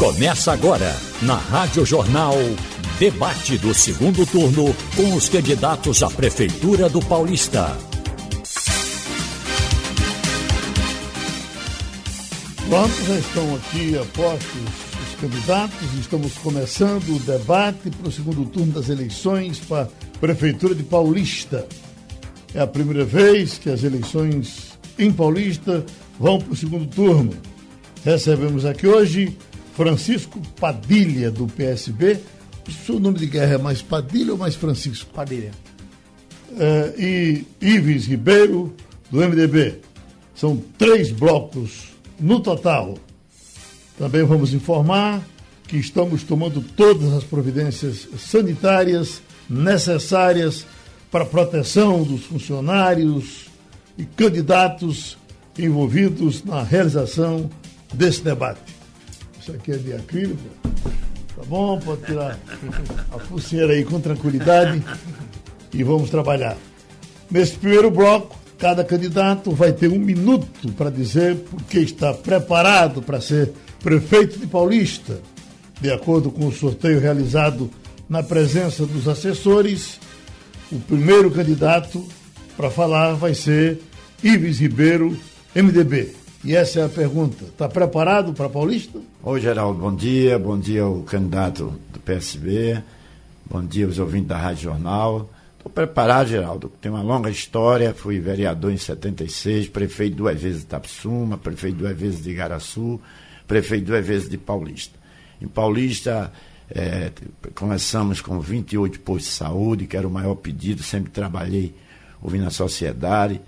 Começa agora, na Rádio Jornal, debate do segundo turno com os candidatos à Prefeitura do Paulista. Pronto, já estão aqui apostos os candidatos, estamos começando o debate para o segundo turno das eleições para a Prefeitura de Paulista. É a primeira vez que as eleições em Paulista vão para o segundo turno. Recebemos aqui hoje Francisco Padilha, do PSB. O seu nome de guerra é mais Padilha ou mais Francisco? Padilha. É, e Ives Ribeiro, do MDB. São três blocos no total. Também vamos informar que estamos tomando todas as providências sanitárias necessárias para a proteção dos funcionários e candidatos envolvidos na realização desse debate. Isso aqui é de acrílico. Tá bom? Pode tirar a pulseira aí com tranquilidade e vamos trabalhar. Nesse primeiro bloco, cada candidato vai ter um minuto para dizer por que está preparado para ser prefeito de Paulista, de acordo com o sorteio realizado na presença dos assessores. O primeiro candidato para falar vai ser Ives Ribeiro, MDB. E essa é a pergunta. Está preparado para Paulista? Oi, Geraldo, bom dia. Bom dia ao candidato do PSB. Bom dia aos ouvintes da Rádio Jornal. Estou preparado, Geraldo. Tem uma longa história. Fui vereador em 76, prefeito duas vezes de Tapsuma, prefeito duas vezes de Igaraçu, prefeito duas vezes de Paulista. Em Paulista, é, começamos com 28 postos de saúde, que era o maior pedido. Sempre trabalhei ouvindo a sociedade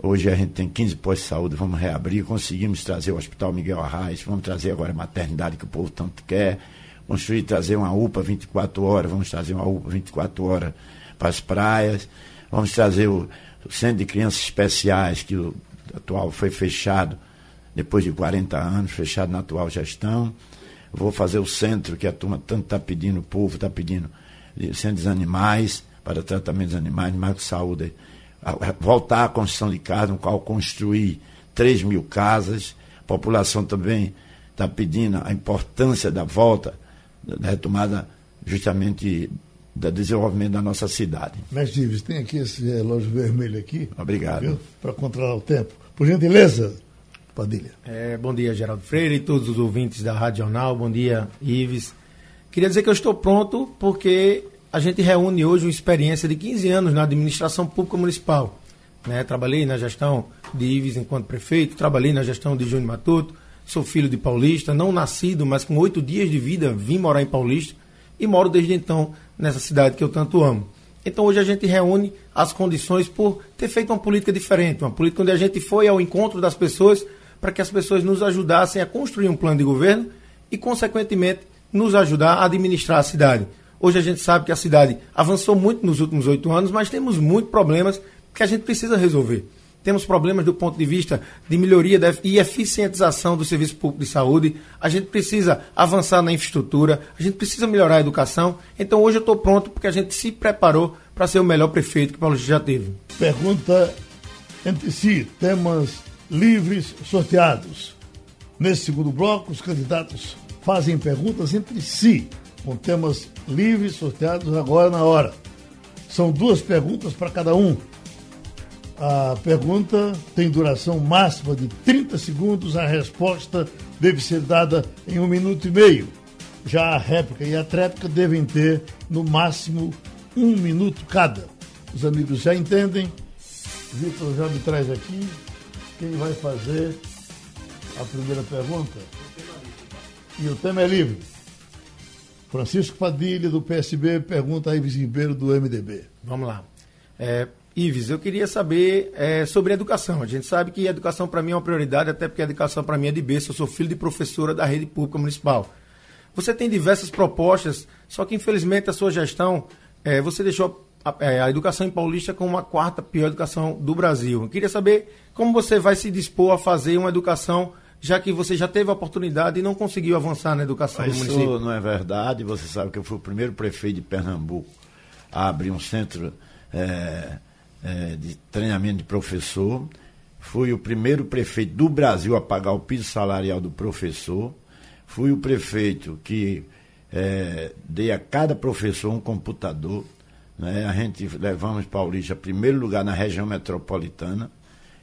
Hoje a gente tem 15 postos de saúde, vamos reabrir, conseguimos trazer o Hospital Miguel Arraes, vamos trazer agora a maternidade que o povo tanto quer, construir, trazer uma UPA 24 horas, vamos trazer uma UPA 24 horas para as praias, vamos trazer o, o Centro de Crianças Especiais, que o atual foi fechado depois de 40 anos, fechado na atual gestão. Vou fazer o centro que a turma tanto está pedindo, o povo está pedindo, centros animais, para tratamento dos animais, de saúde voltar à construção de casas, no qual construir 3 mil casas. A população também está pedindo a importância da volta, da retomada justamente do desenvolvimento da nossa cidade. Mestre Ives, tem aqui esse relógio vermelho aqui. Obrigado. Para controlar o tempo. Por gentileza, Padilha. É, bom dia, Geraldo Freire e todos os ouvintes da Rádio Jornal. Bom dia, Ives. Queria dizer que eu estou pronto porque a gente reúne hoje uma experiência de 15 anos na administração pública municipal. Né? Trabalhei na gestão de Ives enquanto prefeito, trabalhei na gestão de Júnior Matuto, sou filho de paulista, não nascido, mas com oito dias de vida vim morar em Paulista e moro desde então nessa cidade que eu tanto amo. Então hoje a gente reúne as condições por ter feito uma política diferente, uma política onde a gente foi ao encontro das pessoas para que as pessoas nos ajudassem a construir um plano de governo e, consequentemente, nos ajudar a administrar a cidade. Hoje a gente sabe que a cidade avançou muito nos últimos oito anos, mas temos muitos problemas que a gente precisa resolver. Temos problemas do ponto de vista de melhoria e eficientização do serviço público de saúde. A gente precisa avançar na infraestrutura, a gente precisa melhorar a educação. Então hoje eu estou pronto porque a gente se preparou para ser o melhor prefeito que Paulo já teve. Pergunta entre si, temas livres sorteados. Nesse segundo bloco, os candidatos fazem perguntas entre si com temas livres sorteados agora na hora. São duas perguntas para cada um. A pergunta tem duração máxima de 30 segundos, a resposta deve ser dada em um minuto e meio. Já a réplica e a tréplica devem ter, no máximo, um minuto cada. Os amigos já entendem. Vitor já me traz aqui quem vai fazer a primeira pergunta. E o tema é livre. Francisco Padilha, do PSB, pergunta a Ives Ribeiro, do MDB. Vamos lá. É, Ives, eu queria saber é, sobre educação. A gente sabe que educação para mim é uma prioridade, até porque a educação para mim é de berço. Eu sou filho de professora da rede pública municipal. Você tem diversas propostas, só que infelizmente a sua gestão, é, você deixou a, é, a, educação em Paulista como a quarta pior educação do Brasil. Eu queria saber como você vai se dispor a fazer uma educação já que você já teve a oportunidade e não conseguiu avançar na educação Isso do município? Isso não é verdade. Você sabe que eu fui o primeiro prefeito de Pernambuco a abrir um centro é, é, de treinamento de professor. Fui o primeiro prefeito do Brasil a pagar o piso salarial do professor. fui o prefeito que é, dei a cada professor um computador. Né? A gente levamos Paulista primeiro lugar na região metropolitana.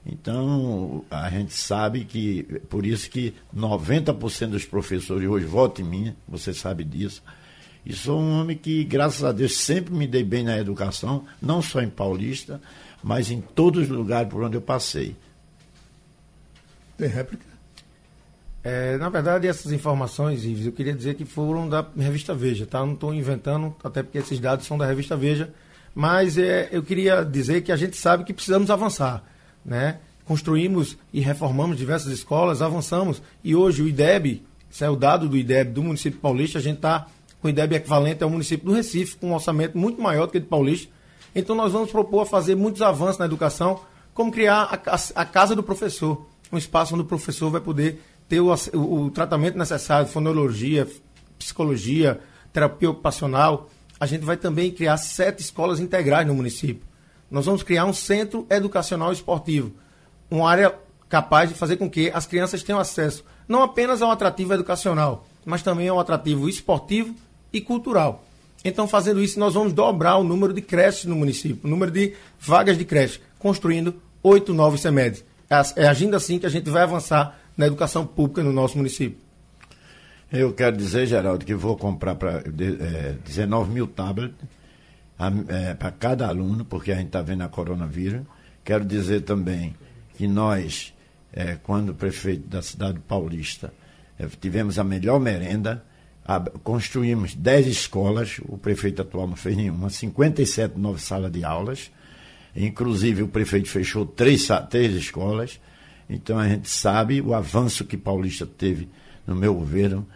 Então, a gente sabe que, por isso que 90% dos professores hoje votam em mim, você sabe disso. E sou um homem que, graças a Deus, sempre me dei bem na educação, não só em Paulista, mas em todos os lugares por onde eu passei. Tem réplica? É, na verdade, essas informações, Ives, eu queria dizer que foram da revista Veja, tá? Não estou inventando, até porque esses dados são da revista Veja. Mas é, eu queria dizer que a gente sabe que precisamos avançar, né? Construímos e reformamos diversas escolas, avançamos. E hoje o IDEB, isso é o dado do IDEB do município paulista, a gente está com o IDEB equivalente ao município do Recife, com um orçamento muito maior do que o de Paulista. Então nós vamos propor fazer muitos avanços na educação, como criar a, a, a casa do professor, um espaço onde o professor vai poder ter o, o, o tratamento necessário, fonologia, psicologia, terapia ocupacional. A gente vai também criar sete escolas integrais no município. Nós vamos criar um centro educacional esportivo, uma área capaz de fazer com que as crianças tenham acesso não apenas ao atrativo educacional, mas também ao atrativo esportivo e cultural. Então, fazendo isso, nós vamos dobrar o número de creches no município, o número de vagas de creche, construindo oito novos CEMEDs. É, é agindo assim que a gente vai avançar na educação pública no nosso município. Eu quero dizer, Geraldo, que vou comprar para é, 19 mil tablets é, para cada aluno, porque a gente está vendo a coronavírus. Quero dizer também que nós, é, quando prefeito da cidade paulista, é, tivemos a melhor merenda, a, construímos 10 escolas, o prefeito atual não fez nenhuma, 57 novas salas de aulas, inclusive o prefeito fechou três, três escolas, então a gente sabe o avanço que Paulista teve no meu governo.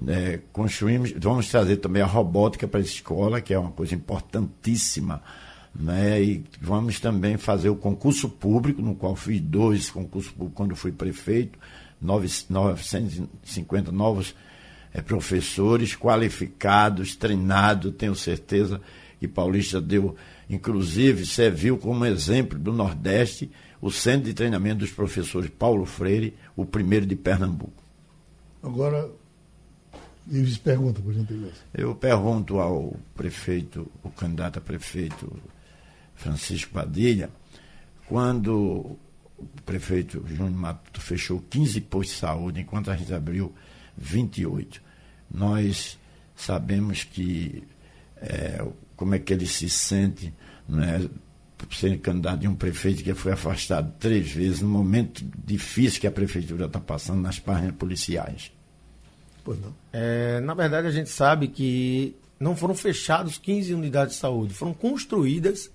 Né, construímos, vamos trazer também a robótica para a escola, que é uma coisa importantíssima. Né, e vamos também fazer o concurso público, no qual fiz dois concursos públicos quando fui prefeito, 950 novos é, professores qualificados, treinados, tenho certeza que Paulista deu, inclusive, serviu como exemplo do Nordeste o Centro de Treinamento dos Professores Paulo Freire, o primeiro de Pernambuco. Agora, Ives pergunta, por gentileza. Eu pergunto ao prefeito, o candidato a prefeito Francisco Padilha, quando o prefeito Júnior Mato fechou 15 postos de saúde, enquanto a gente abriu 28. Nós sabemos que é, como é que ele se sente, né, ser candidato de um prefeito que foi afastado três vezes, no momento difícil que a prefeitura está passando nas páginas policiais. Pois não. É, na verdade, a gente sabe que não foram fechados 15 unidades de saúde, foram construídas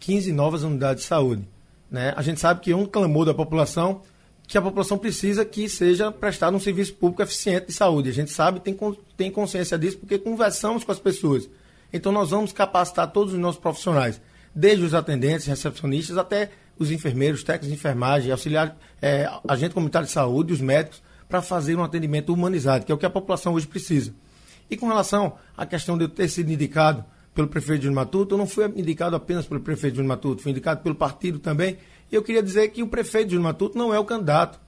15 novas unidades de saúde. Né? A gente sabe que um clamor da população que a população precisa que seja prestado um serviço público eficiente de saúde. A gente sabe, tem, tem consciência disso, porque conversamos com as pessoas. Então, nós vamos capacitar todos os nossos profissionais desde os atendentes, recepcionistas, até os enfermeiros, técnicos de enfermagem, auxiliar, é, agente comunitário de saúde, os médicos, para fazer um atendimento humanizado, que é o que a população hoje precisa. E com relação à questão de eu ter sido indicado pelo prefeito de Matuto, eu não fui indicado apenas pelo prefeito de Matuto, fui indicado pelo partido também. E eu queria dizer que o prefeito de Matuto não é o candidato.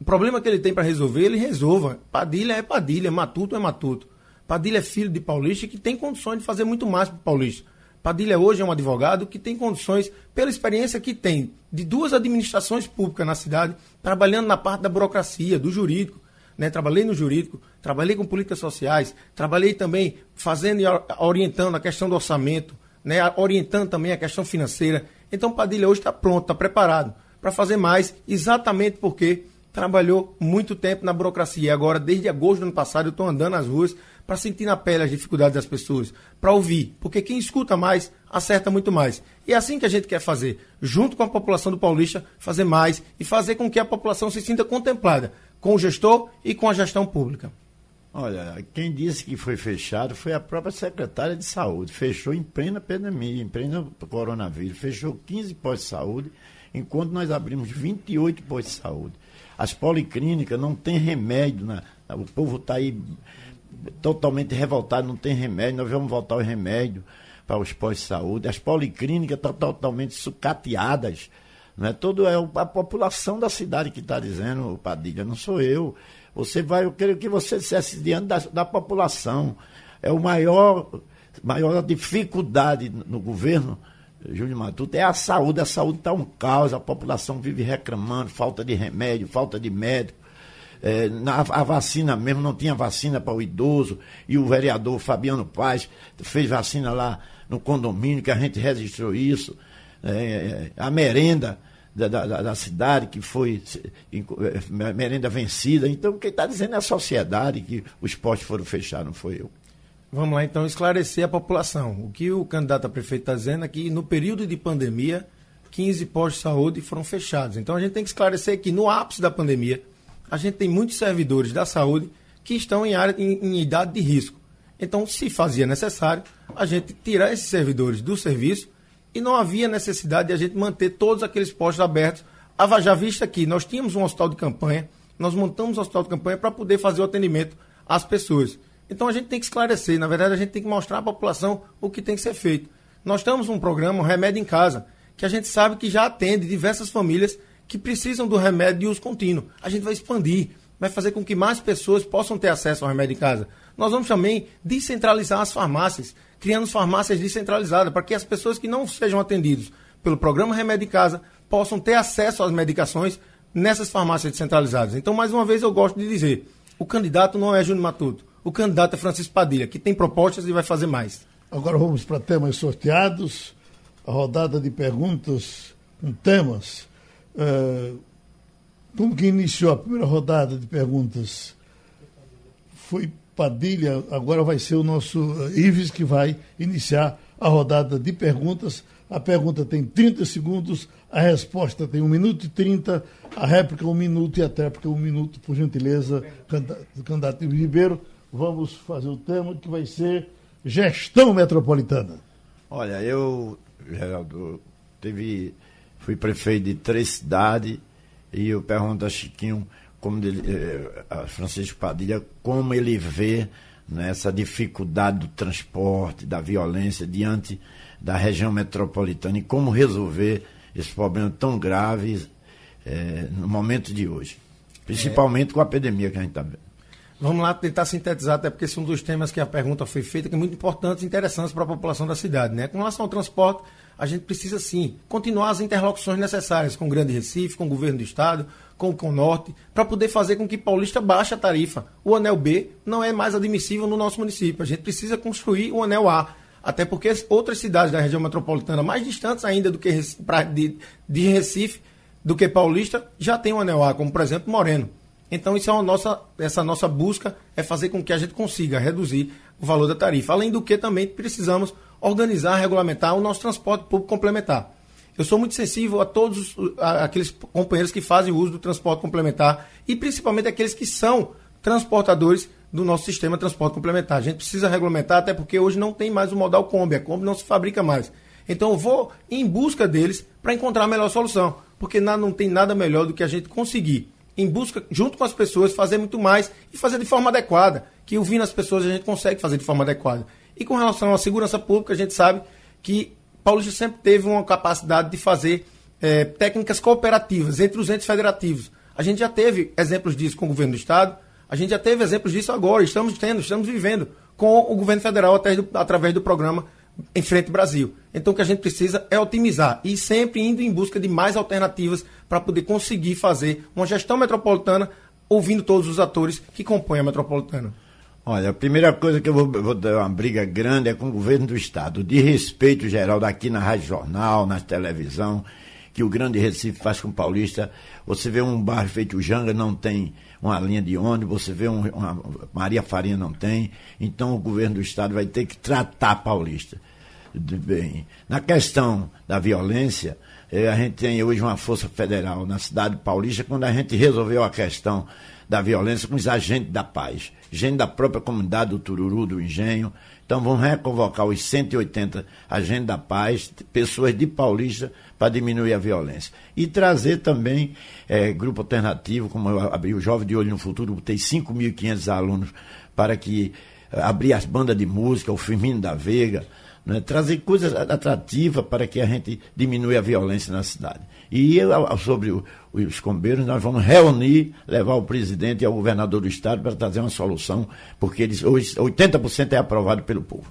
O problema que ele tem para resolver, ele resolva. Padilha é Padilha, Matuto é Matuto. Padilha é filho de Paulista que tem condições de fazer muito mais para Paulista. Padilha hoje é um advogado que tem condições, pela experiência que tem de duas administrações públicas na cidade, trabalhando na parte da burocracia, do jurídico. Né? Trabalhei no jurídico, trabalhei com políticas sociais, trabalhei também fazendo e orientando a questão do orçamento, né? orientando também a questão financeira. Então Padilha hoje está pronto, está preparado para fazer mais, exatamente porque trabalhou muito tempo na burocracia. Agora, desde agosto do ano passado, eu estou andando nas ruas para sentir na pele as dificuldades das pessoas, para ouvir, porque quem escuta mais acerta muito mais. E é assim que a gente quer fazer, junto com a população do Paulista, fazer mais e fazer com que a população se sinta contemplada com o gestor e com a gestão pública. Olha, quem disse que foi fechado foi a própria secretária de saúde. Fechou em plena pandemia, em pleno coronavírus. Fechou 15 postos de saúde, enquanto nós abrimos 28 postos de saúde. As policlínicas não têm remédio. Né? O povo está aí totalmente revoltado, não tem remédio, nós vamos voltar o remédio para os pós-saúde. As policlínicas estão totalmente sucateadas. Não é todo é a população da cidade que está dizendo, Padilha, não sou eu. Você vai, eu quero que você dissesse diante da, da população. É o maior, maior dificuldade no governo, Júlio Matuto, é a saúde. A saúde está um caos, a população vive reclamando, falta de remédio, falta de médico. É, na, a vacina mesmo, não tinha vacina para o idoso, e o vereador Fabiano Paz fez vacina lá no condomínio, que a gente registrou isso. É, é a merenda da, da, da, cidade, que foi é, merenda vencida. Então, quem está dizendo é a sociedade que os postos foram fechados, não foi eu. Vamos lá, então, esclarecer a população. O que o candidato a prefeito está dizendo é que no período de pandemia, 15 postos de saúde foram fechados. Então, a gente tem que esclarecer que no ápice da pandemia, a gente tem muitos servidores da saúde que estão em, área, em, em idade de risco. Então, se fazia necessário, a gente tirar esses servidores do serviço e não havia necessidade de a gente manter todos aqueles postos abertos. Já vista que nós tínhamos um hospital de campanha, nós montamos um hospital de campanha para poder fazer o atendimento às pessoas. Então a gente tem que esclarecer, na verdade a gente tem que mostrar à população o que tem que ser feito. Nós temos um programa, um Remédio em Casa, que a gente sabe que já atende diversas famílias que precisam do remédio de uso contínuo. A gente vai expandir, vai fazer com que mais pessoas possam ter acesso ao remédio em casa. Nós vamos também descentralizar as farmácias, criando farmácias descentralizadas, para que as pessoas que não sejam atendidas pelo programa Remédio em Casa possam ter acesso às medicações nessas farmácias descentralizadas. Então, mais uma vez, eu gosto de dizer: o candidato não é Júnior Matuto, o candidato é Francisco Padilha, que tem propostas e vai fazer mais. Agora vamos para temas sorteados, a rodada de perguntas com temas. Como que iniciou a primeira rodada de perguntas? Foi Padilha, agora vai ser o nosso eh, Ives que vai iniciar a rodada de perguntas. A pergunta tem 30 segundos, a resposta tem 1 minuto e 30, a réplica 1 minuto e a tréplica 1 minuto, por gentileza, candidato, candidato Ives Ribeiro. Vamos fazer o tema que vai ser gestão metropolitana. Olha, eu, Geraldo, teve, fui prefeito de três cidades e eu pergunto a Chiquinho como ele, eh, a Francisco Padilha, como ele vê né, dificuldade do transporte, da violência diante da região metropolitana e como resolver esse problema tão grave eh, no momento de hoje, principalmente é. com a epidemia que a gente está vendo. Vamos lá tentar sintetizar, até porque são dos temas que a pergunta foi feita, que é muito importantes e interessantes para a população da cidade. Né? Com relação ao transporte, a gente precisa sim continuar as interlocuções necessárias com o Grande Recife, com o governo do Estado, com o Conorte, para poder fazer com que Paulista baixe a tarifa. O anel B não é mais admissível no nosso município. A gente precisa construir o anel A. Até porque outras cidades da região metropolitana, mais distantes ainda do que de, de Recife, do que Paulista, já tem o anel A, como por exemplo Moreno. Então, isso é uma nossa, essa nossa busca é fazer com que a gente consiga reduzir o valor da tarifa. Além do que também precisamos organizar, regulamentar o nosso transporte público complementar. Eu sou muito sensível a todos a, aqueles companheiros que fazem uso do transporte complementar e principalmente aqueles que são transportadores do nosso sistema de transporte complementar. A gente precisa regulamentar, até porque hoje não tem mais o modal Kombi, a Kombi não se fabrica mais. Então eu vou em busca deles para encontrar a melhor solução, porque não tem nada melhor do que a gente conseguir, em busca, junto com as pessoas, fazer muito mais e fazer de forma adequada, que ouvindo as pessoas a gente consegue fazer de forma adequada. E com relação à segurança pública, a gente sabe que Paulista sempre teve uma capacidade de fazer é, técnicas cooperativas entre os entes federativos. A gente já teve exemplos disso com o governo do Estado, a gente já teve exemplos disso agora, estamos tendo, estamos vivendo com o governo federal através do, através do programa Em Frente Brasil. Então o que a gente precisa é otimizar e sempre indo em busca de mais alternativas para poder conseguir fazer uma gestão metropolitana ouvindo todos os atores que compõem a metropolitana. Olha, a primeira coisa que eu vou, vou, dar uma briga grande é com o governo do Estado, de respeito geral daqui na Rádio Jornal, na televisão, que o Grande Recife faz com o Paulista. Você vê um bairro feito Janga, não tem uma linha de ônibus, você vê um, uma Maria Farinha, não tem. Então o governo do Estado vai ter que tratar Paulista. Bem, na questão da violência, eh, a gente tem hoje uma força federal na cidade de Paulista, quando a gente resolveu a questão da violência com os agentes da paz, gente da própria comunidade do Tururu, do Engenho. Então vamos reconvocar os 180 agentes da paz, pessoas de Paulista, para diminuir a violência. E trazer também é, grupo alternativo, como eu abri o Jovem de Olho no Futuro, botei 5.500 alunos para que eh, abrir as bandas de música, o Firmino da Veiga, né, trazer coisas atrativas para que a gente diminua a violência na cidade. E sobre o, os combeiros, nós vamos reunir, levar o presidente e o governador do estado para trazer uma solução, porque eles hoje 80% é aprovado pelo povo.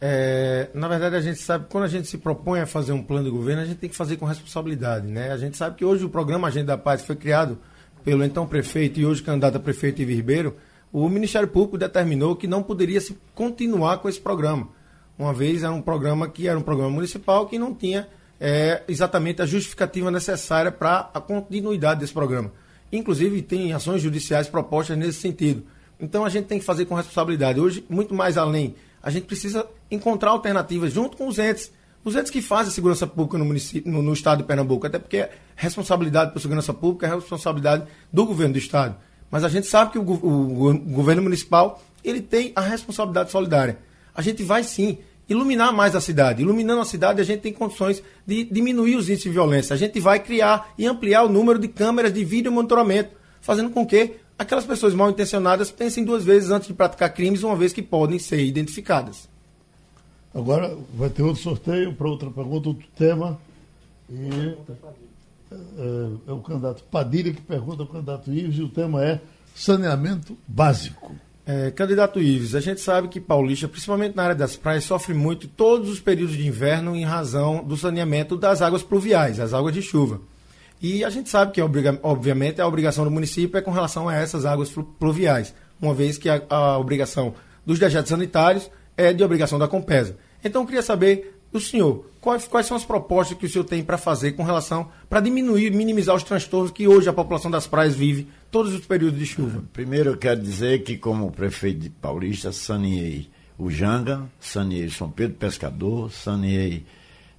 É, na verdade, a gente sabe quando a gente se propõe a fazer um plano de governo, a gente tem que fazer com responsabilidade. Né? A gente sabe que hoje o programa Agenda da Paz foi criado pelo então prefeito e hoje candidato a prefeito Ivo Ribeiro. O Ministério Público determinou que não poderia se continuar com esse programa. Uma vez era um programa que era um programa municipal que não tinha é, exatamente a justificativa necessária para a continuidade desse programa. Inclusive, tem ações judiciais propostas nesse sentido. Então, a gente tem que fazer com responsabilidade. Hoje, muito mais além, a gente precisa encontrar alternativas junto com os entes. Os entes que fazem segurança pública no, município, no, no estado de Pernambuco, até porque responsabilidade por segurança pública é responsabilidade do governo do estado. Mas a gente sabe que o, o, o governo municipal ele tem a responsabilidade solidária. A gente vai sim iluminar mais a cidade. Iluminando a cidade, a gente tem condições de diminuir os índices de violência. A gente vai criar e ampliar o número de câmeras de vídeo monitoramento, fazendo com que aquelas pessoas mal intencionadas pensem duas vezes antes de praticar crimes, uma vez que podem ser identificadas. Agora vai ter outro sorteio para outra pergunta, outro tema. E é, é, o candidato Padilha que pergunta ao candidato Ives e o tema é saneamento básico. É, candidato Ives, a gente sabe que Paulista, principalmente na área das praias, sofre muito todos os períodos de inverno em razão do saneamento das águas pluviais, as águas de chuva. E a gente sabe que, obviamente, a obrigação do município é com relação a essas águas pluviais, uma vez que a, a obrigação dos dejetos sanitários é de obrigação da Compesa. Então, eu queria saber do senhor quais, quais são as propostas que o senhor tem para fazer com relação para diminuir, minimizar os transtornos que hoje a população das praias vive todos os períodos de chuva? Primeiro eu quero dizer que, como prefeito de Paulista, saneei o Janga, saneei São Pedro Pescador, saneei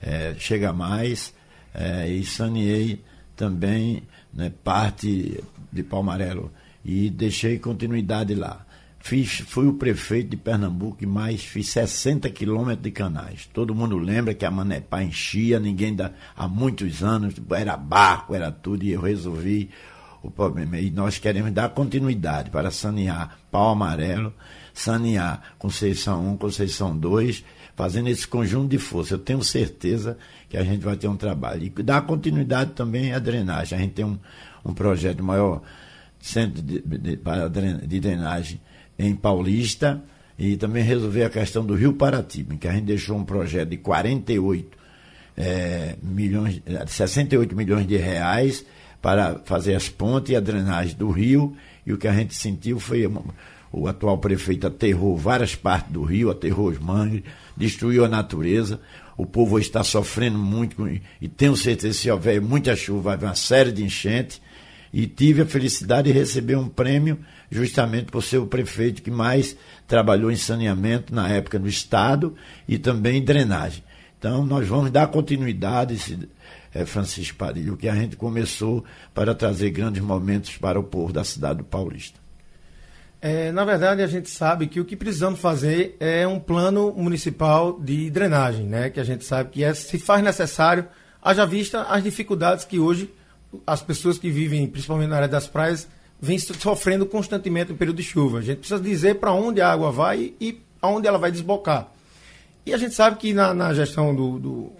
é, Chega Mais é, e saneei também né, parte de Palmarelo e deixei continuidade lá. Fiz, fui o prefeito de Pernambuco e mais fiz 60 quilômetros de canais. Todo mundo lembra que a Manepá enchia, ninguém dá, há muitos anos, era barco, era tudo, e eu resolvi o problema. E nós queremos dar continuidade para sanear Pau Amarelo, sanear Conceição 1, Conceição 2, fazendo esse conjunto de força. Eu tenho certeza que a gente vai ter um trabalho. E dar continuidade também à drenagem. A gente tem um, um projeto maior centro de, de, de drenagem em Paulista e também resolver a questão do Rio Paratiba, em que a gente deixou um projeto de 48 é, milhões, 68 milhões de reais para fazer as pontes e a drenagem do rio, e o que a gente sentiu foi o atual prefeito aterrou várias partes do rio, aterrou os mangues, destruiu a natureza. O povo está sofrendo muito e tenho certeza que se houver muita chuva vai haver uma série de enchentes. E tive a felicidade de receber um prêmio justamente por ser o prefeito que mais trabalhou em saneamento na época no estado e também em drenagem. Então nós vamos dar continuidade é, Francisco Padilha, o que a gente começou para trazer grandes momentos para o povo da cidade do Paulista. É, na verdade, a gente sabe que o que precisamos fazer é um plano municipal de drenagem, né? que a gente sabe que é, se faz necessário, haja vista as dificuldades que hoje as pessoas que vivem, principalmente na área das praias, vêm sofrendo constantemente no período de chuva. A gente precisa dizer para onde a água vai e aonde ela vai desbocar. E a gente sabe que na, na gestão do, do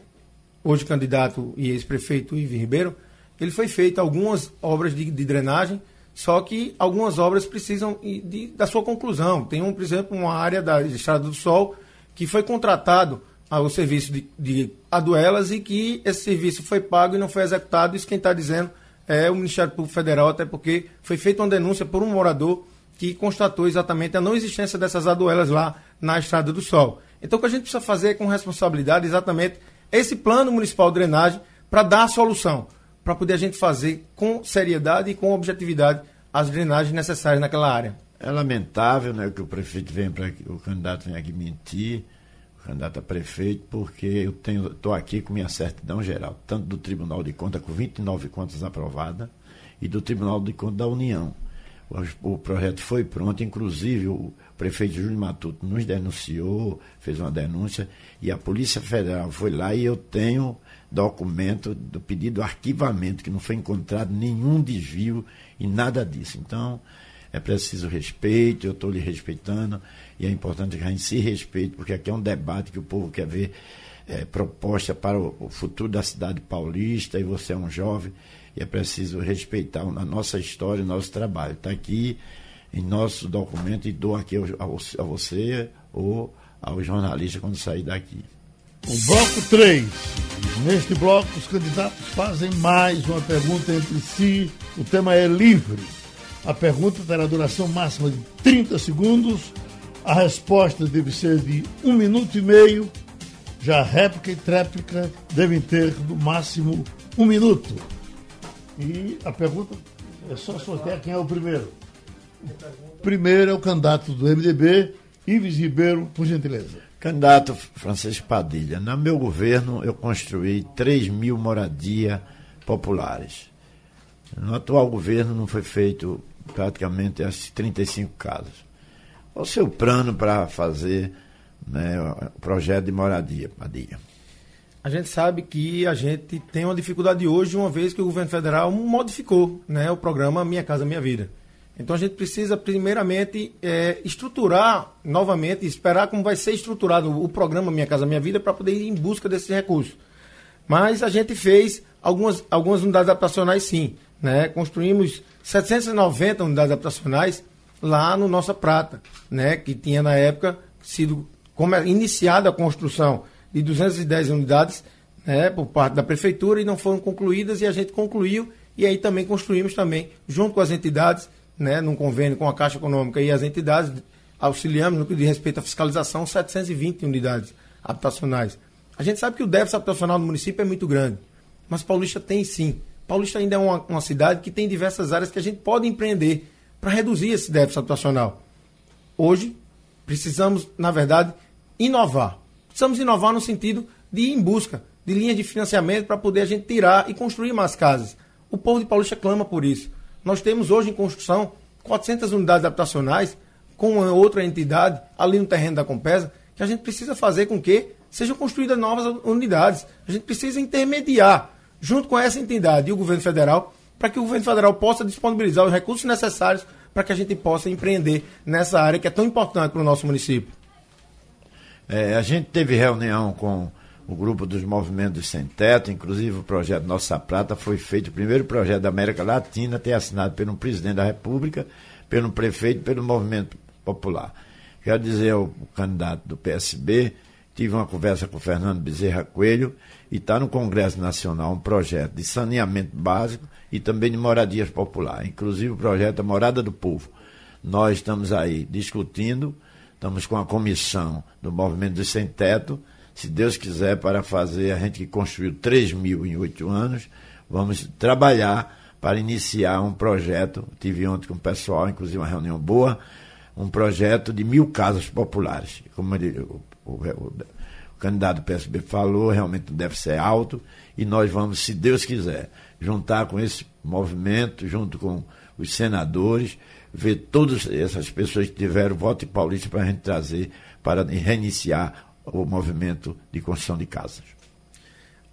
hoje candidato e ex-prefeito Ivo Ribeiro, ele foi feito algumas obras de, de, drenagem, só que algumas obras precisam de, da sua conclusão. Tem, um, por exemplo, uma área da Estrada do Sol que foi contratado ao serviço de, de aduelas e que esse serviço foi pago e não foi executado. Isso quem está dizendo é o Ministério Público Federal, até porque foi feita uma denúncia por um morador que constatou exatamente a não existência dessas aduelas lá na Estrada do Sol. Então, o que a gente precisa fazer é com responsabilidade exatamente esse plano municipal de drenagem para dar a solução, para poder a gente fazer com seriedade e com objetividade as drenagens necessárias naquela área. É lamentável né, que o prefeito venha para o candidato venha aqui mentir, candidato a prefeito, porque eu estou aqui com minha certidão geral, tanto do Tribunal de Contas, com 29 contas aprovadas, e do Tribunal de Contas da União. O, o projeto foi pronto, inclusive o prefeito Júlio Matuto nos denunciou, fez uma denúncia, e a Polícia Federal foi lá e eu tenho documento do pedido arquivamento, que não foi encontrado nenhum desvio e nada disso. Então, é preciso respeito, eu estou lhe respeitando, e é importante que a gente se respeite, porque aqui é um debate que o povo quer ver é, proposta para o, o, futuro da cidade paulista, e você é um jovem, e é preciso respeitar a nossa história, o nosso trabalho. Está aqui em nosso documento e dou aqui a você ou ao jornalista quando sair daqui. O bloco 3. Neste bloco, os candidatos fazem mais uma pergunta entre si. O tema é livre. A pergunta terá duração máxima de 30 segundos. A resposta deve ser de um minuto e meio. Já réplica e tréplica devem ter no máximo um minuto. E a pergunta é só sortear quem é o primeiro. Primeiro é o candidato do MDB, Ives Ribeiro, por gentileza. Candidato Francisco Padilha, no meu governo eu construí 3 mil moradias populares. No atual governo não foi feito praticamente as 35 casas. O seu plano para fazer né, o projeto de moradia, Padilha? A gente sabe que a gente tem uma dificuldade hoje, uma vez que o governo federal modificou né, o programa Minha Casa Minha Vida. Então a gente precisa, primeiramente, é, estruturar novamente, esperar como vai ser estruturado o programa Minha Casa Minha Vida para poder ir em busca desses recursos. Mas a gente fez algumas, algumas unidades adaptacionais, sim. Né? Construímos 790 unidades adaptacionais lá no Nossa Prata, né? que tinha na época sido como, iniciada a construção de 210 unidades né? por parte da prefeitura e não foram concluídas e a gente concluiu e aí também construímos também, junto com as entidades, né, num convênio com a Caixa Econômica e as entidades, auxiliamos no que diz respeito à fiscalização 720 unidades habitacionais. A gente sabe que o déficit habitacional do município é muito grande, mas Paulista tem sim. Paulista ainda é uma, uma cidade que tem diversas áreas que a gente pode empreender para reduzir esse déficit habitacional. Hoje, precisamos, na verdade, inovar. Precisamos inovar no sentido de ir em busca de linhas de financiamento para poder a gente tirar e construir mais casas. O povo de Paulista clama por isso. Nós temos hoje em construção 400 unidades habitacionais com outra entidade ali no terreno da Compesa, que a gente precisa fazer com que sejam construídas novas unidades. A gente precisa intermediar junto com essa entidade e o governo federal para que o governo federal possa disponibilizar os recursos necessários para que a gente possa empreender nessa área que é tão importante para o nosso município. É, a gente teve reunião com o grupo dos movimentos sem teto, inclusive o projeto Nossa Prata foi feito, o primeiro projeto da América Latina, ter assinado pelo presidente da República, pelo prefeito, pelo movimento popular. Quero dizer ao candidato do PSB, tive uma conversa com o Fernando Bezerra Coelho e está no Congresso Nacional um projeto de saneamento básico e também de moradias populares, inclusive o projeto Morada do Povo. Nós estamos aí discutindo, estamos com a comissão do Movimento dos Sem Teto, se Deus quiser, para fazer a gente que construiu 3 mil em oito anos, vamos trabalhar para iniciar um projeto. Tive ontem com o pessoal, inclusive uma reunião boa, um projeto de mil casas populares. Como ele, o, o, o, o candidato do PSB falou, realmente deve ser alto, e nós vamos, se Deus quiser, juntar com esse movimento, junto com os senadores, ver todas essas pessoas que tiveram voto em Paulista para a gente trazer, para reiniciar o movimento de construção de casas.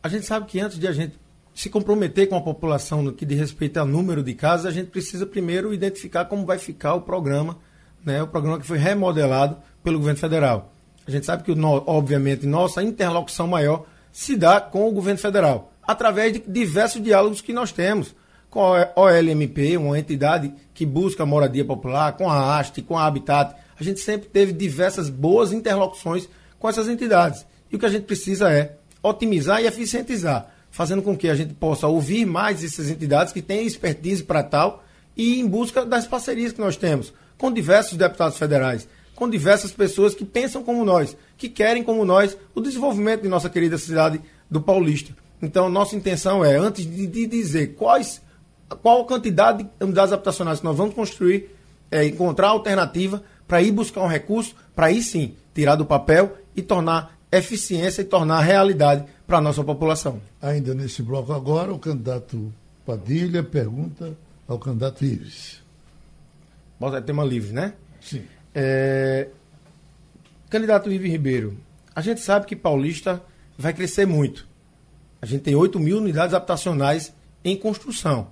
A gente sabe que antes de a gente se comprometer com a população no que diz respeito ao número de casas, a gente precisa primeiro identificar como vai ficar o programa, né, o programa que foi remodelado pelo governo federal. A gente sabe que, obviamente, nossa interlocução maior se dá com o governo federal, através de diversos diálogos que nós temos com a OLMP, uma entidade que busca moradia popular, com a Haste, com a Habitat. A gente sempre teve diversas boas interlocuções com essas entidades. E o que a gente precisa é otimizar e eficientizar, fazendo com que a gente possa ouvir mais essas entidades que têm expertise para tal e em busca das parcerias que nós temos com diversos deputados federais, com diversas pessoas que pensam como nós, que querem como nós o desenvolvimento de nossa querida cidade do Paulista. Então, nossa intenção é, antes de, de dizer quais, qual a quantidade de unidades habitacionais que nós vamos construir, é encontrar alternativa para ir buscar um recurso, para aí sim tirar do papel e tornar eficiência e tornar realidade para a nossa população. Ainda nesse bloco agora, o candidato Padilha pergunta ao candidato Ives. Bota tema livre, né? Sim. É... Candidato Ives Ribeiro, a gente sabe que Paulista vai crescer muito. A gente tem 8 mil unidades habitacionais em construção.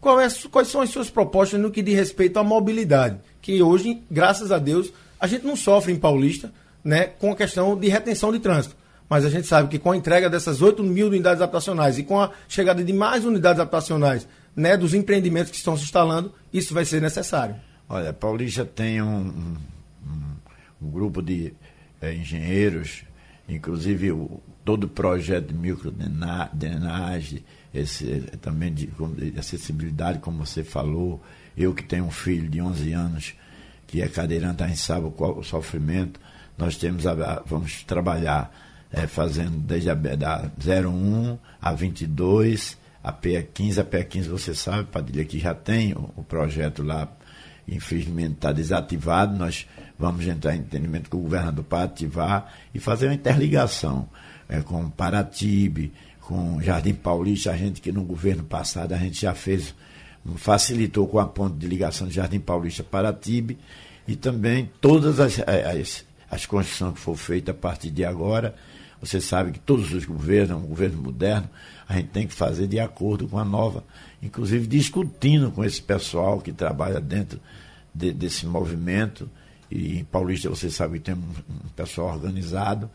Quais, quais são as suas propostas no que diz respeito à mobilidade? Que hoje, graças a Deus, a gente não sofre em Paulista né, com a questão de retenção de trânsito. Mas a gente sabe que com a entrega dessas 8 mil unidades habitacionais e com a chegada de mais unidades habitacionais né, dos empreendimentos que estão se instalando, isso vai ser necessário. Olha, Paulista tem um, um, um grupo de é, engenheiros, inclusive o, todo o projeto de microdenagem, esse também de, de, acessibilidade, como você falou. Eu que tenho um filho de 11 anos que é cadeirante, a gente sabe qual o sofrimento. Nós temos a, vamos trabalhar é, fazendo desde a da 01 a 22, a PE15, a PE15 você sabe, Padilha, que já tem o, o projeto lá, infelizmente está desativado, nós vamos entrar em entendimento com o governador para ativar e fazer uma interligação é, com Paratibe, com Jardim Paulista, a gente que no governo passado a gente já fez, facilitou com a ponte de ligação de Jardim Paulista para Tibe e também todas as, as, as construções que for feitas a partir de agora. Você sabe que todos os governos, um governo moderno, a gente tem que fazer de acordo com a nova, inclusive discutindo com esse pessoal que trabalha dentro de, desse movimento. E em Paulista você sabe que tem um, pessoal organizado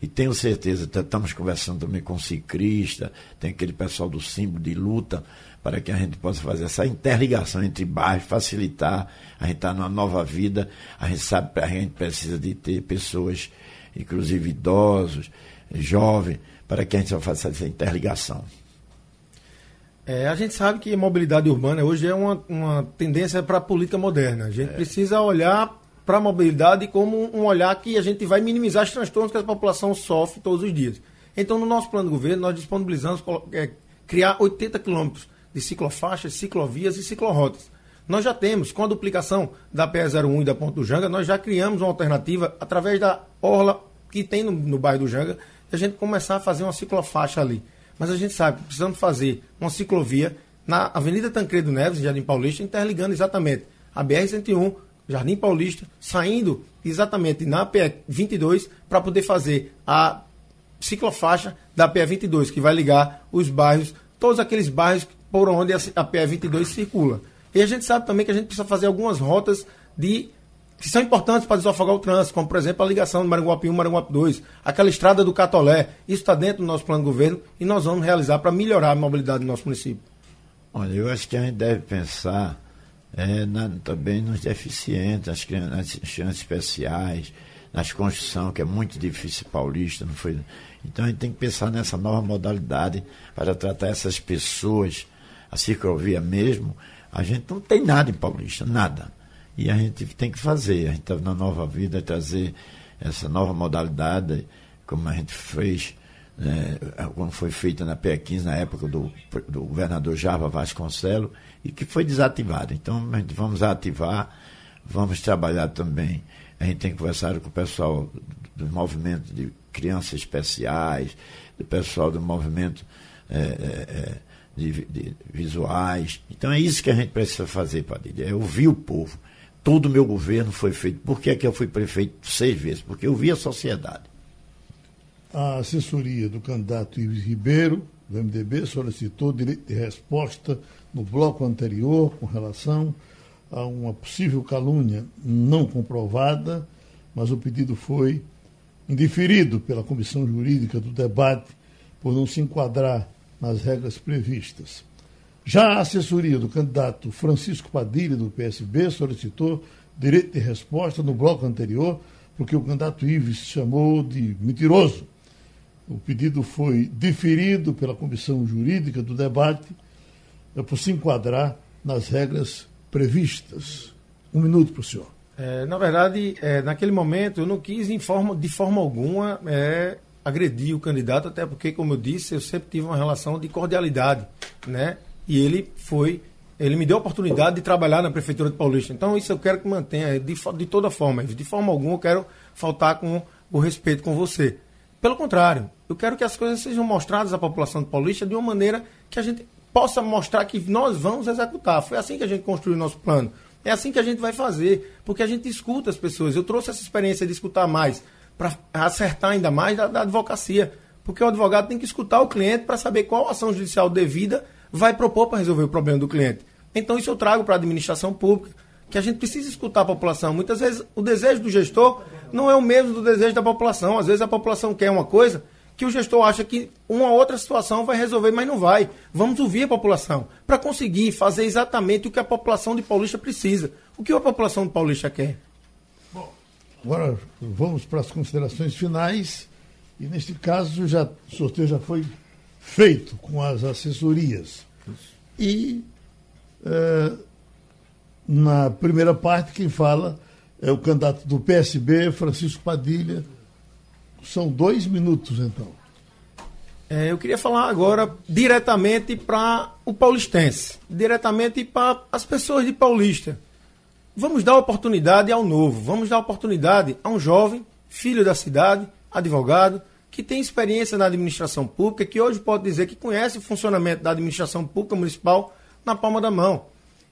e tenho certeza, estamos conversando também com ciclista, tem aquele pessoal do símbolo de luta, para que a gente possa fazer essa interligação entre bairros, facilitar, a gente está numa nova vida, a gente sabe que a gente precisa de ter pessoas, inclusive idosos, jovens, para que a gente faça essa interligação. É, a gente sabe que a mobilidade urbana hoje é uma, uma tendência para a política moderna. A gente é. precisa olhar para a mobilidade como um olhar que a gente vai minimizar os transtornos que a população sofre todos os dias. Então, no nosso plano de governo, nós disponibilizamos é, criar 80 quilômetros de ciclofaixas, ciclovias e ciclorotas. Nós já temos, com a duplicação da PE01 e da Ponte do Janga, nós já criamos uma alternativa através da orla que tem no, no bairro do Janga, a gente começar a fazer uma ciclofaixa ali. Mas a gente sabe que precisamos fazer uma ciclovia na Avenida Tancredo Neves, Jardim Paulista, interligando exatamente a BR-101 Jardim Paulista, saindo exatamente na PE 22 para poder fazer a ciclofaixa da PE 22, que vai ligar os bairros, todos aqueles bairros por onde a PE 22 circula. E a gente sabe também que a gente precisa fazer algumas rotas de que são importantes para desafogar o trânsito, como por exemplo a ligação do Maranguape 1 Maranguape 2, aquela estrada do Catolé. Isso está dentro do nosso plano de governo e nós vamos realizar para melhorar a mobilidade do nosso município. Olha, eu acho que a gente deve pensar é, na, também nos deficientes, nas crianças, nas especiais, nas construção, que é muito difícil paulista, não foi? Então a gente tem que pensar nessa nova modalidade para tratar essas pessoas, a ciclovia mesmo, a gente não tem nada em Paulista, nada. E a gente tem que fazer, a gente está na nova vida, trazer essa nova modalidade, como a gente fez né, quando foi feita na PE15, na época do, do governador Java Vasconcelos, e que foi desativada. Então, vamos ativar, vamos trabalhar também. A gente tem conversado com o pessoal do, movimento de crianças especiais, do pessoal do movimento é, é, de, de, visuais. Então, é isso que a gente precisa fazer, Padilha, é ouvir o povo. Todo o meu governo foi feito. Por que, é que eu fui prefeito seis vezes? Porque eu vi a sociedade. A assessoria do candidato Ives Ribeiro, do MDB, solicitou direito de resposta no bloco anterior com relação a uma possível calúnia não comprovada, mas o pedido foi indiferido pela comissão jurídica do debate por não se enquadrar nas regras previstas. Já a assessoria do candidato Francisco Padilha, do PSB, solicitou direito de resposta no bloco anterior, porque o candidato Ives chamou de mentiroso. O pedido foi diferido pela comissão jurídica do debate por se enquadrar nas regras previstas. Um minuto para o senhor. É, na verdade, é, naquele momento eu não quis forma, de forma alguma é, agredir o candidato, até porque, como eu disse, eu sempre tive uma relação de cordialidade, né? E ele foi, ele me deu a oportunidade de trabalhar na prefeitura de Paulista. Então isso eu quero que mantenha de, de toda forma. De forma alguma eu quero faltar com o respeito com você. Pelo contrário, eu quero que as coisas sejam mostradas à população de Paulista de uma maneira que a gente possa mostrar que nós vamos executar. Foi assim que a gente construiu o nosso plano. É assim que a gente vai fazer, porque a gente escuta as pessoas. Eu trouxe essa experiência de escutar mais, para acertar ainda mais da, da, advocacia. Porque o advogado tem que escutar o cliente para saber qual ação judicial devida vai propor para resolver o problema do cliente. Então, isso eu trago para a administração pública, que a gente precisa escutar a população. Muitas vezes, o desejo do gestor não é o mesmo do desejo da população. Às vezes, a população quer uma coisa que o gestor acha que uma outra situação vai resolver, mas não vai. Vamos ouvir a população para conseguir fazer exatamente o que a população de Paulista precisa. O que a população de Paulista quer? Bom, agora vamos para as considerações finais. E neste caso, já, o sorteio já foi feito com as assessorias. E é, na primeira parte, quem fala é o candidato do PSB, Francisco Padilha são dois minutos, então. É, eu queria falar agora diretamente para o paulistense, diretamente para as pessoas de Paulista. Vamos dar oportunidade ao novo, vamos dar oportunidade a um jovem, filho da cidade, advogado, que tem experiência na administração pública, que hoje pode dizer que conhece o funcionamento da administração pública municipal na palma da mão.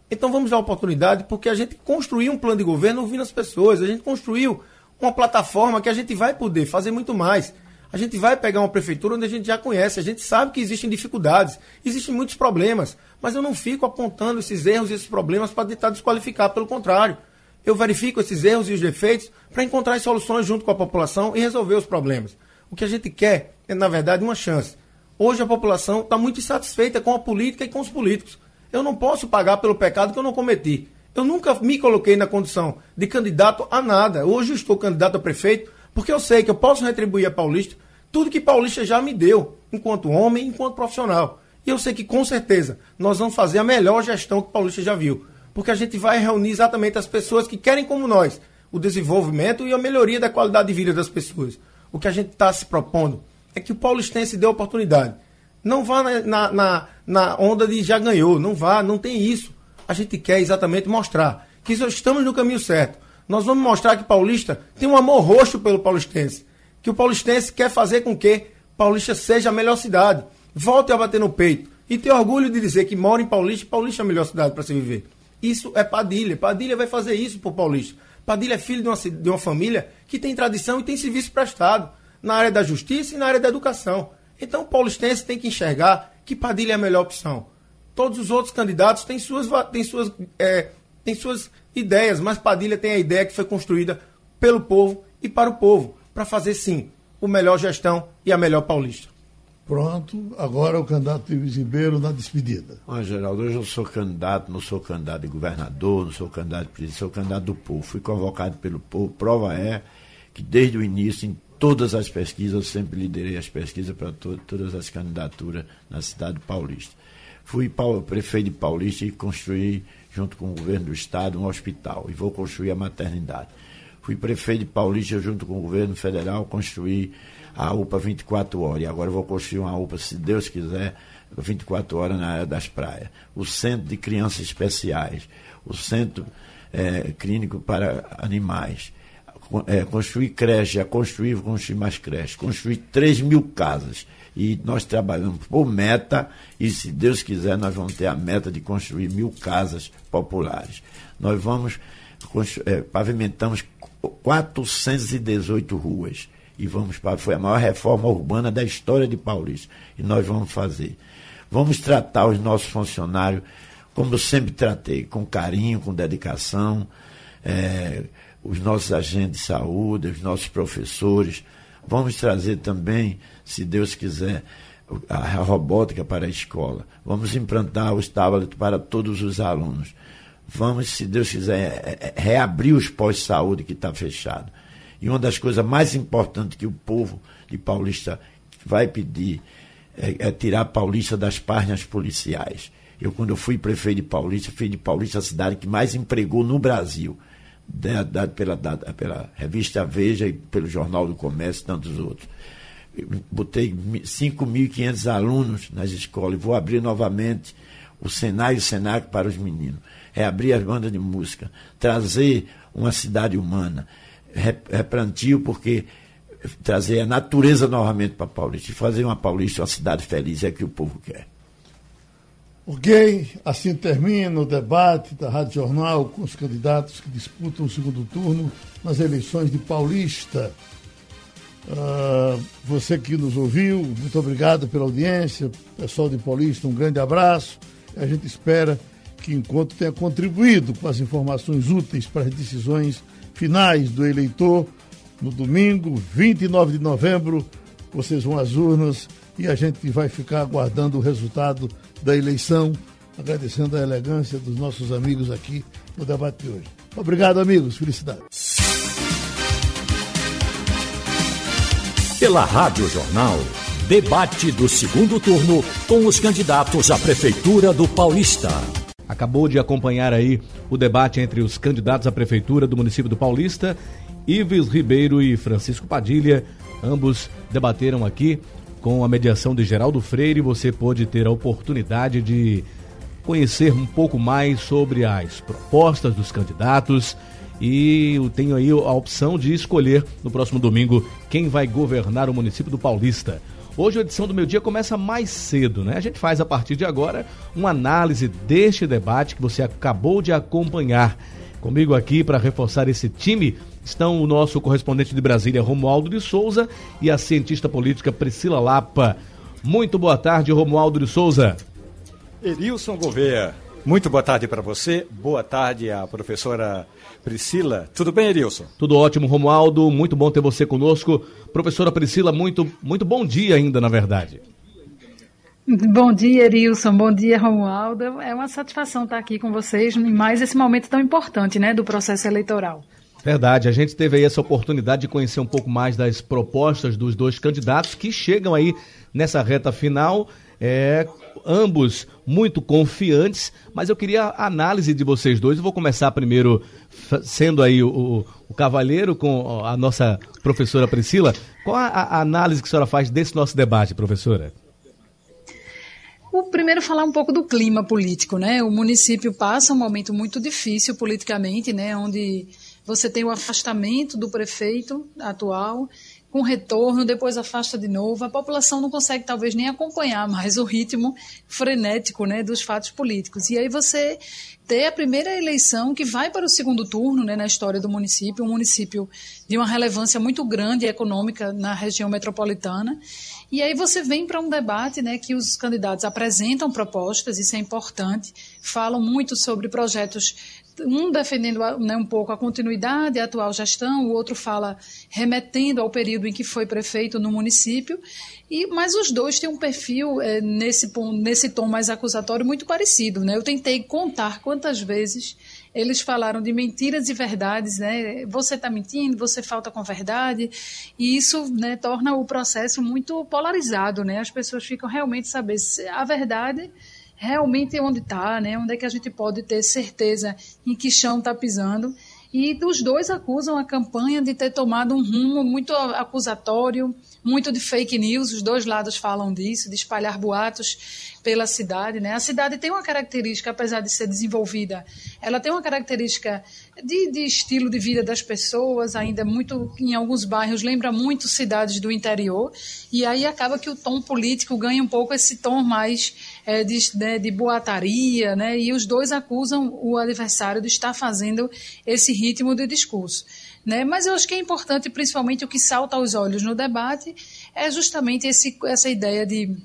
Então vamos dar oportunidade, porque a gente construiu um plano de governo ouvindo as pessoas, a gente construiu uma plataforma que a gente vai poder fazer muito mais. A gente vai pegar uma prefeitura onde a gente já conhece, a gente sabe que existem dificuldades, existem muitos problemas, mas eu não fico apontando esses erros e esses problemas para tentar desqualificar, pelo contrário. Eu verifico esses erros e os defeitos para encontrar soluções junto com a população e resolver os problemas. O que a gente quer é, na verdade, uma chance. Hoje a população está muito insatisfeita com a política e com os políticos. Eu não posso pagar pelo pecado que eu não cometi. Eu nunca me coloquei na condição de candidato a nada. Hoje eu estou candidato a prefeito porque eu sei que eu posso retribuir a Paulista tudo que Paulista já me deu, enquanto homem, enquanto profissional. E eu sei que com certeza nós vamos fazer a melhor gestão que Paulista já viu. Porque a gente vai reunir exatamente as pessoas que querem como nós o desenvolvimento e a melhoria da qualidade de vida das pessoas. O que a gente está se propondo é que o paulistense dê oportunidade. Não vá na, na, na onda de já ganhou, não vá, não tem isso a gente quer exatamente mostrar que estamos no caminho certo. Nós vamos mostrar que Paulista tem um amor roxo pelo paulistense. Que o paulistense quer fazer com que Paulista seja a melhor cidade. Volte a bater no peito. E ter orgulho de dizer que mora em Paulista Paulista é a melhor cidade para se viver. Isso é Padilha. Padilha vai fazer isso por Paulista. Padilha é filho de uma, de uma família que tem tradição e tem serviço prestado na área da justiça e na área da educação. Então o paulistense tem que enxergar que Padilha é a melhor opção. Todos os outros candidatos têm suas, têm suas, é, têm suas ideias, mas Padilha tem a ideia que foi construída pelo povo e para o povo, para fazer sim o melhor gestão e a melhor paulista. Pronto, agora o candidato Ives Ribeiro na despedida. Ah, Geraldo, hoje eu sou candidato, não sou candidato de governador, não sou candidato de presidente, sou candidato do povo. Fui convocado pelo povo. Prova é que desde o início, em todas as pesquisas, eu sempre liderei as pesquisas para to todas as candidaturas na cidade paulista. Fui prefeito de Paulista e construí, junto com o governo do estado, um hospital e vou construir a maternidade. Fui prefeito de Paulista, junto com o governo federal, construí a UPA 24 horas. E agora vou construir uma UPA, se Deus quiser, 24 horas na área das praias. O Centro de Crianças Especiais, o Centro é, Clínico para Animais. É, construir creche, já construir, vou construir mais creche. Construir 3 mil casas e nós trabalhamos por meta e, se Deus quiser, nós vamos ter a meta de construir mil casas populares. Nós vamos, é, pavimentamos 418 ruas e vamos para, foi a maior reforma urbana da história de Paulista e nós vamos fazer. Vamos tratar os nossos funcionários como eu sempre tratei, com carinho, com dedicação, é, os nossos agentes de saúde, os nossos professores, Vamos trazer também, se Deus quiser, a robótica para a escola. Vamos implantar os tablets para todos os alunos. Vamos, se Deus quiser, é, é, reabrir os pós-saúde que está fechado. E uma das coisas mais importantes que o povo de Paulista vai pedir é, é tirar Paulista das páginas policiais. Eu, quando eu fui prefeito de Paulista, fui de Paulista a cidade que mais empregou no Brasil dado pela, dada pela revista Veja e pelo Jornal do Comércio e tantos outros. Botei 5.500 alunos nas escolas e vou abrir novamente o Senai e o Senac para os meninos. Reabrir as bandas de música, trazer uma cidade humana, replantio porque trazer a natureza novamente para Paulista e fazer uma Paulista uma cidade feliz é o que o povo quer. Ok, assim termina o debate da Rádio Jornal com os candidatos que disputam o segundo turno nas eleições de Paulista. Uh, você que nos ouviu, muito obrigado pela audiência. Pessoal de Paulista, um grande abraço. A gente espera que enquanto tenha contribuído com as informações úteis para as decisões finais do eleitor, no domingo, 29 de novembro, vocês vão às urnas e a gente vai ficar aguardando o resultado da eleição, agradecendo a elegância dos nossos amigos aqui no debate de hoje. Obrigado, amigos. Felicidades. Pela Rádio Jornal, debate do segundo turno com os candidatos à Prefeitura do Paulista. Acabou de acompanhar aí o debate entre os candidatos à Prefeitura do município do Paulista, Ives Ribeiro e Francisco Padilha. Ambos debateram aqui com a mediação de Geraldo Freire. Você pôde ter a oportunidade de conhecer um pouco mais sobre as propostas dos candidatos e eu tenho aí a opção de escolher no próximo domingo quem vai governar o município do Paulista. Hoje a edição do meu dia começa mais cedo, né? A gente faz a partir de agora uma análise deste debate que você acabou de acompanhar. Comigo aqui para reforçar esse time estão o nosso correspondente de Brasília, Romualdo de Souza, e a cientista política Priscila Lapa. Muito boa tarde, Romualdo de Souza. Erilson Gouveia, muito boa tarde para você. Boa tarde à professora Priscila. Tudo bem, Erilson? Tudo ótimo, Romualdo. Muito bom ter você conosco. Professora Priscila, muito, muito bom dia ainda, na verdade. Bom dia, Erilson. Bom dia, Romualdo. É uma satisfação estar aqui com vocês em mais esse momento tão importante né, do processo eleitoral. Verdade, a gente teve aí essa oportunidade de conhecer um pouco mais das propostas dos dois candidatos que chegam aí nessa reta final é, ambos muito confiantes, mas eu queria a análise de vocês dois. Eu vou começar primeiro sendo aí o, o cavalheiro com a nossa professora Priscila. Qual a, a análise que a senhora faz desse nosso debate, professora? O primeiro falar um pouco do clima político, né? O município passa um momento muito difícil politicamente, né? Onde você tem o afastamento do prefeito atual com retorno, depois afasta de novo. A população não consegue talvez nem acompanhar mais o ritmo frenético né, dos fatos políticos. E aí você ter a primeira eleição que vai para o segundo turno né, na história do município, um município de uma relevância muito grande econômica na região metropolitana. E aí você vem para um debate né, que os candidatos apresentam propostas, isso é importante, falam muito sobre projetos um defendendo né, um pouco a continuidade da atual gestão, o outro fala remetendo ao período em que foi prefeito no município, e mas os dois têm um perfil é, nesse, nesse tom mais acusatório muito parecido. Né? Eu tentei contar quantas vezes eles falaram de mentiras e verdades, né? Você está mentindo, você falta com verdade, e isso né, torna o processo muito polarizado, né? As pessoas ficam realmente saber se a verdade realmente onde está, né? Onde é que a gente pode ter certeza em que chão está pisando. E os dois acusam a campanha de ter tomado um rumo muito acusatório, muito de fake news. Os dois lados falam disso, de espalhar boatos pela cidade. Né? A cidade tem uma característica, apesar de ser desenvolvida, ela tem uma característica de, de estilo de vida das pessoas, ainda muito, em alguns bairros, lembra muito cidades do interior, e aí acaba que o tom político ganha um pouco esse tom mais é, de, né, de boataria, né? e os dois acusam o adversário de estar fazendo esse ritmo de discurso. Né? Mas eu acho que é importante, principalmente o que salta aos olhos no debate, é justamente esse, essa ideia de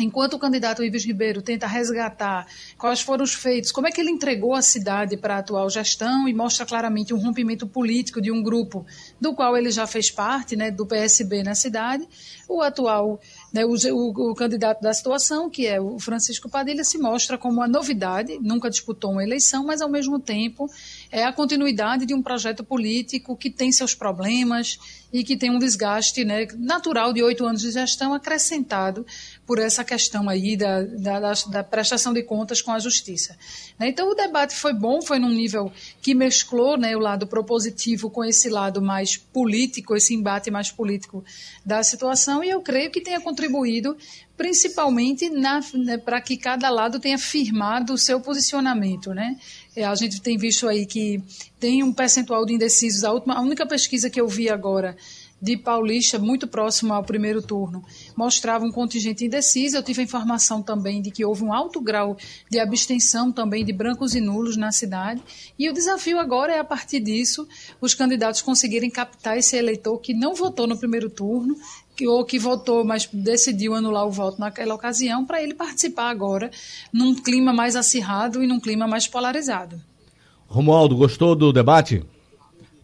Enquanto o candidato Ives Ribeiro tenta resgatar quais foram os feitos, como é que ele entregou a cidade para a atual gestão e mostra claramente um rompimento político de um grupo do qual ele já fez parte, né, do PSB na cidade, o atual, né, o, o, o, candidato da situação, que é o Francisco Padilha, se mostra como uma novidade, nunca disputou uma eleição, mas ao mesmo tempo é a continuidade de um projeto político que tem seus problemas e que tem um desgaste né, natural de oito anos de gestão acrescentado por essa questão aí da, da, da, prestação de contas com a justiça. Né? Então o debate foi bom, foi num nível que mesclou né, o lado propositivo com esse lado mais político, esse embate mais político da situação, e eu creio que tenha contribuído principalmente né, para que cada lado tenha firmado o seu posicionamento. Né? É, a gente tem visto aí que tem um percentual de indecisos. A, última, a única pesquisa que eu vi agora de Paulista, muito próximo ao primeiro turno, mostrava um contingente indeciso. Eu tive a informação também de que houve um alto grau de abstenção também de brancos e nulos na cidade. E o desafio agora é, a partir disso, os candidatos conseguirem captar esse eleitor que não votou no primeiro turno, que, ou que votou, mas decidiu anular o voto naquela ocasião, para ele participar agora num clima mais acirrado e num clima mais polarizado. Romualdo, gostou do debate?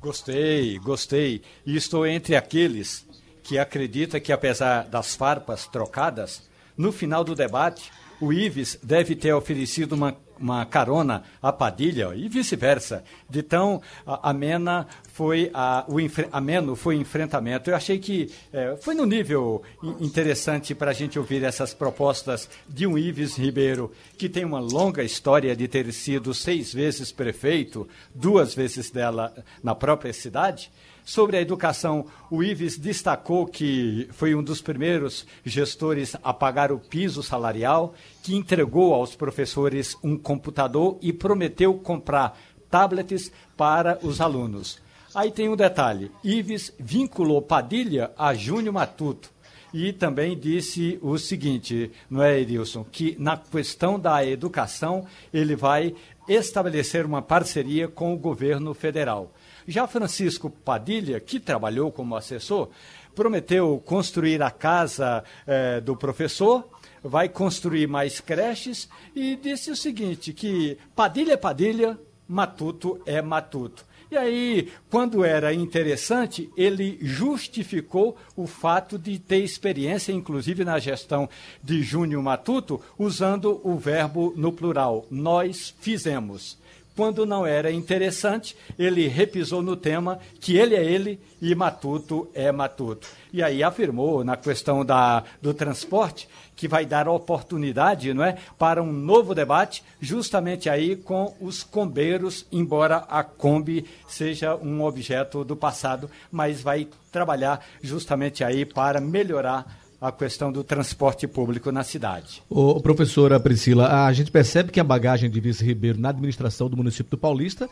Gostei, gostei. E estou entre aqueles que acredita que, apesar das farpas trocadas, no final do debate, o Ives deve ter oferecido uma uma carona a Padilha e vice-versa. De tão amena foi a, o ameno foi o enfrentamento. Eu achei que é, foi no nível interessante para a gente ouvir essas propostas de um Ives Ribeiro, que tem uma longa história de ter sido seis vezes prefeito, duas vezes dela na própria cidade Sobre a educação, o Ives destacou que foi um dos primeiros gestores a pagar o piso salarial, que entregou aos professores um computador e prometeu comprar tablets para os alunos. Aí tem um detalhe: Ives vinculou Padilha a Júnior Matuto. E também disse o seguinte, não é, Edilson? Que na questão da educação ele vai estabelecer uma parceria com o governo federal. Já Francisco Padilha, que trabalhou como assessor, prometeu construir a casa eh, do professor, vai construir mais creches e disse o seguinte, que Padilha é Padilha, Matuto é Matuto. E aí, quando era interessante, ele justificou o fato de ter experiência, inclusive na gestão de Júnior Matuto, usando o verbo no plural. Nós fizemos. Quando não era interessante, ele repisou no tema que ele é ele e Matuto é Matuto. E aí afirmou na questão da, do transporte que vai dar oportunidade não é, para um novo debate, justamente aí com os combeiros, embora a Kombi seja um objeto do passado, mas vai trabalhar justamente aí para melhorar a questão do transporte público na cidade. Ô, professora Priscila, a gente percebe que a bagagem de Vice Ribeiro na administração do município do Paulista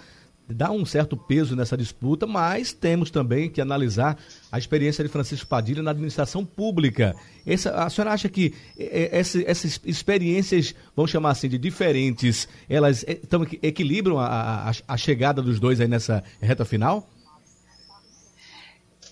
dá um certo peso nessa disputa, mas temos também que analisar a experiência de Francisco Padilha na administração pública. Essa, a senhora acha que essa, essas experiências, vamos chamar assim, de diferentes, elas então, equilibram a, a, a chegada dos dois aí nessa reta final?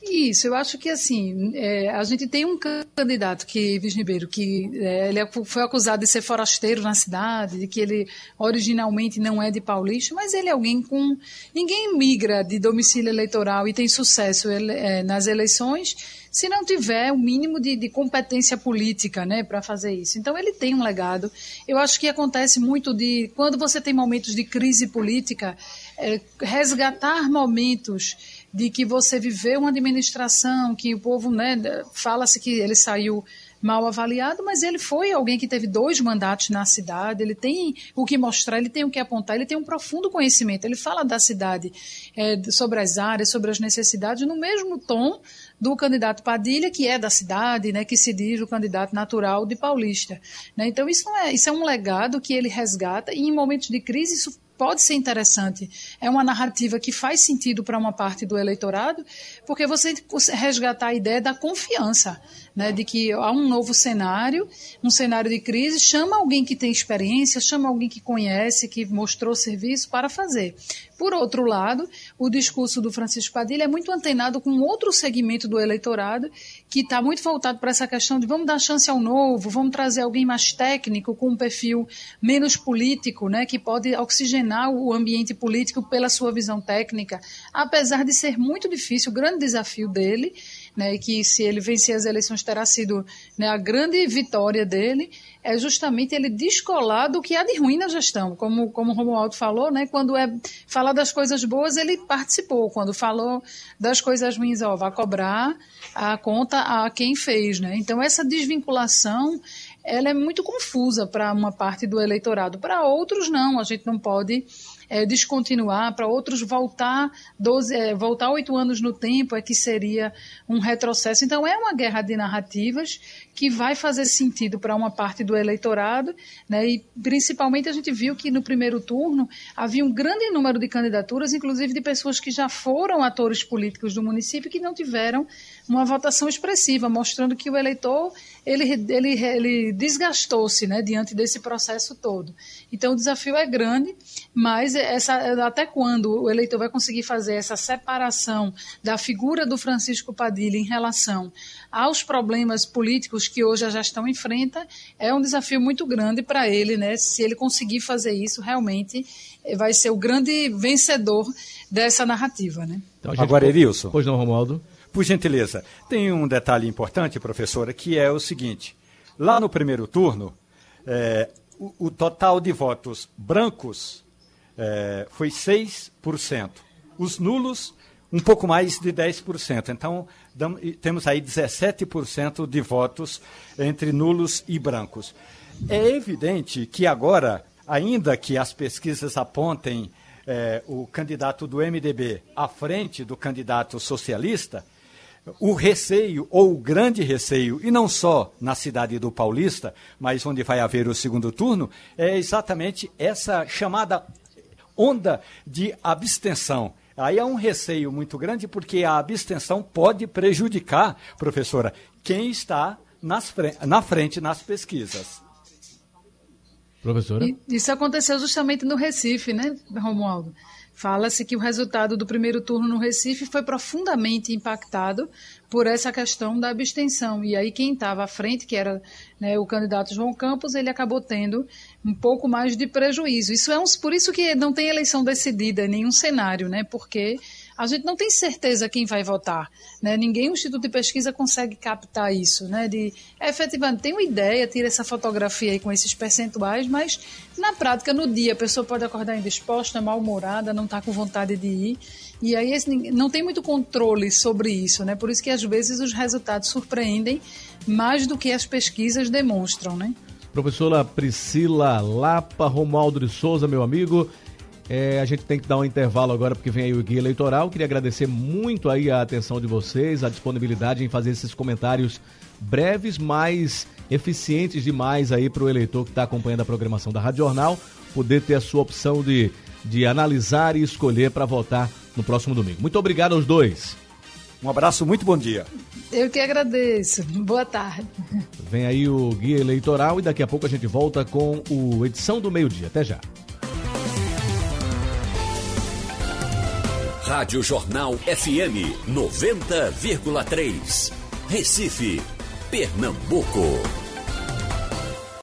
Isso, eu acho que assim, é, a gente tem um candidato que, Ribeiro, que é, ele é, foi acusado de ser forasteiro na cidade, de que ele originalmente não é de Paulista, mas ele é alguém com. Ninguém migra de domicílio eleitoral e tem sucesso ele, é, nas eleições se não tiver o mínimo de, de competência política né, para fazer isso. Então, ele tem um legado. Eu acho que acontece muito de. Quando você tem momentos de crise política, é, resgatar momentos de que você viveu uma administração, que o povo, né, fala-se que ele saiu mal avaliado, mas ele foi alguém que teve dois mandatos na cidade, ele tem o que mostrar, ele tem o que apontar, ele tem um profundo conhecimento, ele fala da cidade, é, sobre as áreas, sobre as necessidades, no mesmo tom do candidato Padilha, que é da cidade, né, que se diz o candidato natural de Paulista. Né? Então, isso, é, isso é um legado que ele resgata, e em momentos de crise isso pode ser interessante. É uma narrativa que faz sentido para uma parte do eleitorado, porque você resgatar a ideia da confiança, né, de que há um novo cenário, um cenário de crise, chama alguém que tem experiência, chama alguém que conhece, que mostrou serviço para fazer. Por outro lado, o discurso do Francisco Padilha é muito antenado com outro segmento do eleitorado que está muito voltado para essa questão de vamos dar chance ao novo, vamos trazer alguém mais técnico, com um perfil menos político, né, que pode oxigenar o ambiente político pela sua visão técnica, apesar de ser muito difícil, o grande desafio dele né, e que se ele vencer as eleições terá sido né, a grande vitória dele, é justamente ele descolar do que há de ruim na gestão. Como, como o Romualdo falou, né, quando é falar das coisas boas, ele participou. Quando falou das coisas ruins, ó, vai cobrar a conta a quem fez. Né? Então, essa desvinculação ela é muito confusa para uma parte do eleitorado. Para outros, não. A gente não pode é, descontinuar, para outros voltar 12, é, voltar oito anos no tempo é que seria um retrocesso. Então é uma guerra de narrativas que vai fazer sentido para uma parte do eleitorado, né? E principalmente a gente viu que no primeiro turno havia um grande número de candidaturas, inclusive de pessoas que já foram atores políticos do município que não tiveram uma votação expressiva, mostrando que o eleitor ele, ele, ele desgastou-se né, diante desse processo todo. Então o desafio é grande, mas essa, até quando o eleitor vai conseguir fazer essa separação da figura do Francisco Padilha em relação aos problemas políticos que hoje a gestão enfrenta, é um desafio muito grande para ele, né? Se ele conseguir fazer isso, realmente vai ser o grande vencedor dessa narrativa, né? Então, Agora, Erilson. Pois não, Romualdo. Por gentileza, tem um detalhe importante, professora, que é o seguinte: lá no primeiro turno, é, o, o, total de votos brancos é, foi 6%. Os nulos, um pouco mais de 10%. Então, temos aí 17% de votos entre nulos e brancos. É evidente que agora, ainda que as pesquisas apontem é, o candidato do MDB à frente do candidato socialista, o receio, ou o grande receio, e não só na cidade do Paulista, mas onde vai haver o segundo turno, é exatamente essa chamada onda de abstenção. Aí é um receio muito grande, porque a abstenção pode prejudicar, professora, quem está nas, na frente nas pesquisas. Professora? Isso aconteceu justamente no Recife, né, Romualdo? Fala-se que o resultado do primeiro turno no Recife foi profundamente impactado por essa questão da abstenção. E aí quem estava à frente, que era né, o candidato João Campos, ele acabou tendo um pouco mais de prejuízo. Isso é um, por isso que não tem eleição decidida em nenhum cenário, né? Porque a gente não tem certeza quem vai votar. Né? Ninguém, Instituto de Pesquisa, consegue captar isso. Né? De, é, efetivamente, tem uma ideia, tira essa fotografia aí com esses percentuais, mas na prática, no dia, a pessoa pode acordar indisposta, mal-humorada, não está com vontade de ir. E aí não tem muito controle sobre isso, né? Por isso que às vezes os resultados surpreendem mais do que as pesquisas demonstram, né? Professora Priscila Lapa, Romualdo de Souza, meu amigo, é, a gente tem que dar um intervalo agora porque vem aí o guia eleitoral. Queria agradecer muito aí a atenção de vocês, a disponibilidade em fazer esses comentários breves, mas eficientes demais aí para o eleitor que está acompanhando a programação da Rádio Jornal, poder ter a sua opção de, de analisar e escolher para votar no próximo domingo. Muito obrigado aos dois. Um abraço, muito bom dia. Eu que agradeço. Boa tarde. Vem aí o guia eleitoral e daqui a pouco a gente volta com o edição do meio-dia. Até já. Rádio Jornal FM 90,3. Recife, Pernambuco.